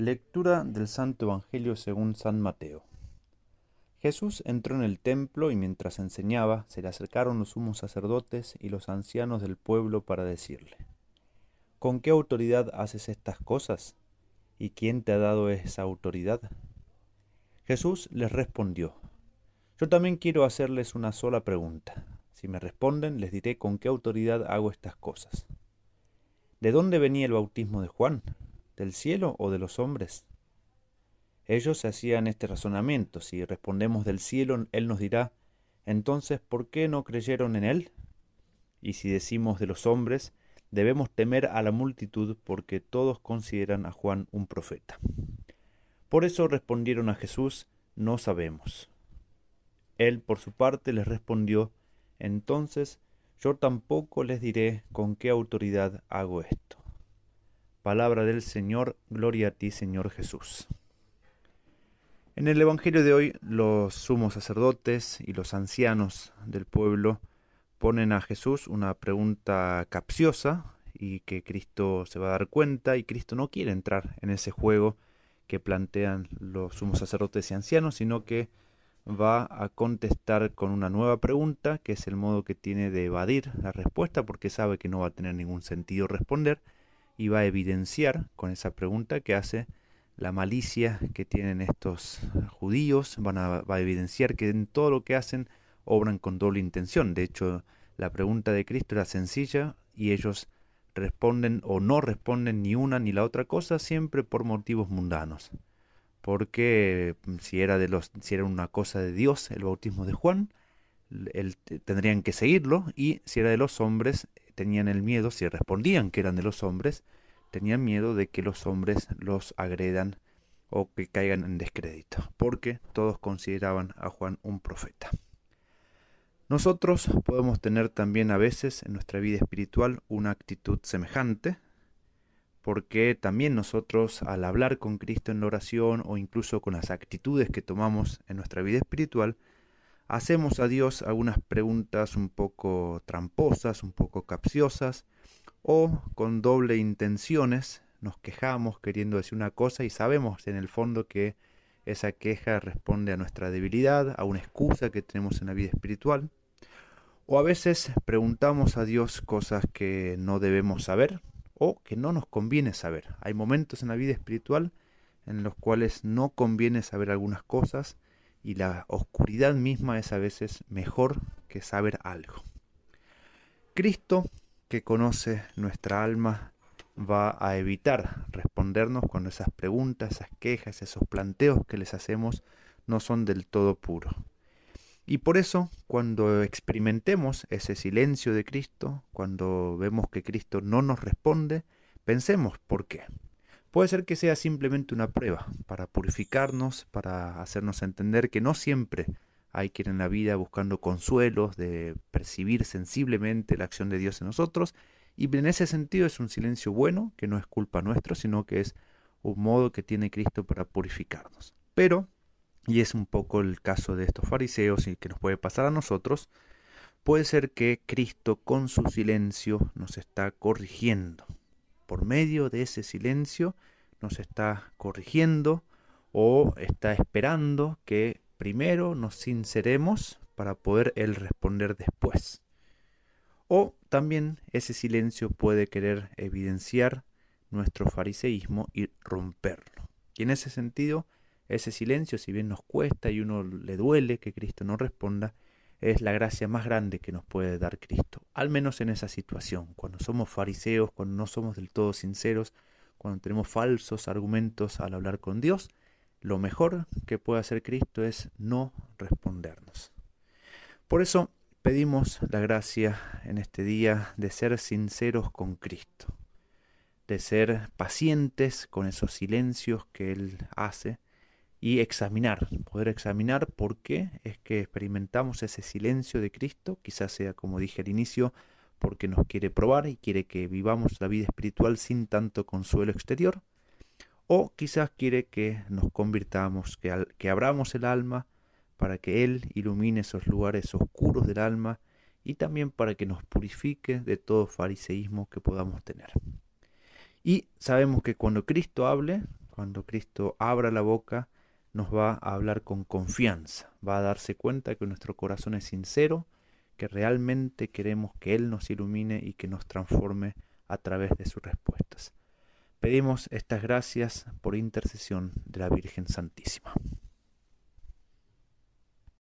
Lectura del Santo Evangelio según San Mateo. Jesús entró en el templo y mientras enseñaba se le acercaron los sumos sacerdotes y los ancianos del pueblo para decirle, ¿Con qué autoridad haces estas cosas? ¿Y quién te ha dado esa autoridad? Jesús les respondió, Yo también quiero hacerles una sola pregunta. Si me responden, les diré con qué autoridad hago estas cosas. ¿De dónde venía el bautismo de Juan? ¿Del cielo o de los hombres? Ellos hacían este razonamiento. Si respondemos del cielo, Él nos dirá, entonces, ¿por qué no creyeron en Él? Y si decimos de los hombres, debemos temer a la multitud porque todos consideran a Juan un profeta. Por eso respondieron a Jesús, no sabemos. Él, por su parte, les respondió, entonces yo tampoco les diré con qué autoridad hago esto. Palabra del Señor, gloria a ti Señor Jesús. En el Evangelio de hoy los sumos sacerdotes y los ancianos del pueblo ponen a Jesús una pregunta capciosa y que Cristo se va a dar cuenta y Cristo no quiere entrar en ese juego que plantean los sumos sacerdotes y ancianos, sino que va a contestar con una nueva pregunta, que es el modo que tiene de evadir la respuesta, porque sabe que no va a tener ningún sentido responder, y va a evidenciar con esa pregunta que hace la malicia que tienen estos judíos, van a, va a evidenciar que en todo lo que hacen obran con doble intención. De hecho, la pregunta de Cristo era sencilla y ellos responden o no responden ni una ni la otra cosa siempre por motivos mundanos. Porque mm, si era de los si era una cosa de Dios el bautismo de Juan, él, tendrían que seguirlo y si era de los hombres tenían el miedo, si respondían que eran de los hombres, tenían miedo de que los hombres los agredan o que caigan en descrédito, porque todos consideraban a Juan un profeta. Nosotros podemos tener también a veces en nuestra vida espiritual una actitud semejante, porque también nosotros al hablar con Cristo en la oración o incluso con las actitudes que tomamos en nuestra vida espiritual, hacemos a Dios algunas preguntas un poco tramposas, un poco capciosas, o con doble intenciones, nos quejamos queriendo decir una cosa y sabemos en el fondo que esa queja responde a nuestra debilidad, a una excusa que tenemos en la vida espiritual. O a veces preguntamos a Dios cosas que no debemos saber o que no nos conviene saber. Hay momentos en la vida espiritual en los cuales no conviene saber algunas cosas y la oscuridad misma es a veces mejor que saber algo. Cristo, que conoce nuestra alma, va a evitar respondernos cuando esas preguntas, esas quejas, esos planteos que les hacemos no son del todo puros. Y por eso, cuando experimentemos ese silencio de Cristo, cuando vemos que Cristo no nos responde, pensemos por qué. Puede ser que sea simplemente una prueba para purificarnos, para hacernos entender que no siempre hay que ir en la vida buscando consuelos, de percibir sensiblemente la acción de Dios en nosotros, y en ese sentido es un silencio bueno, que no es culpa nuestra, sino que es un modo que tiene Cristo para purificarnos. Pero, y es un poco el caso de estos fariseos y que nos puede pasar a nosotros, puede ser que Cristo con su silencio nos está corrigiendo, por medio de ese silencio nos está corrigiendo o está esperando que primero nos sinceremos para poder Él responder después. O también ese silencio puede querer evidenciar nuestro fariseísmo y romperlo. Y en ese sentido, ese silencio, si bien nos cuesta y uno le duele que Cristo no responda, es la gracia más grande que nos puede dar Cristo, al menos en esa situación, cuando somos fariseos, cuando no somos del todo sinceros, cuando tenemos falsos argumentos al hablar con Dios, lo mejor que puede hacer Cristo es no respondernos. Por eso pedimos la gracia en este día de ser sinceros con Cristo, de ser pacientes con esos silencios que Él hace, y examinar, poder examinar por qué es que experimentamos ese silencio de Cristo, quizás sea como dije al inicio, porque nos quiere probar y quiere que vivamos la vida espiritual sin tanto consuelo exterior, o quizás quiere que nos convirtamos, que, que abramos el alma para que Él ilumine esos lugares oscuros del alma y también para que nos purifique de todo fariseísmo que podamos tener. Y sabemos que cuando Cristo hable, cuando Cristo abra la boca, nos va a hablar con confianza, va a darse cuenta que nuestro corazón es sincero, que realmente queremos que Él nos ilumine y que nos transforme a través de sus respuestas. Pedimos estas gracias por intercesión de la Virgen Santísima.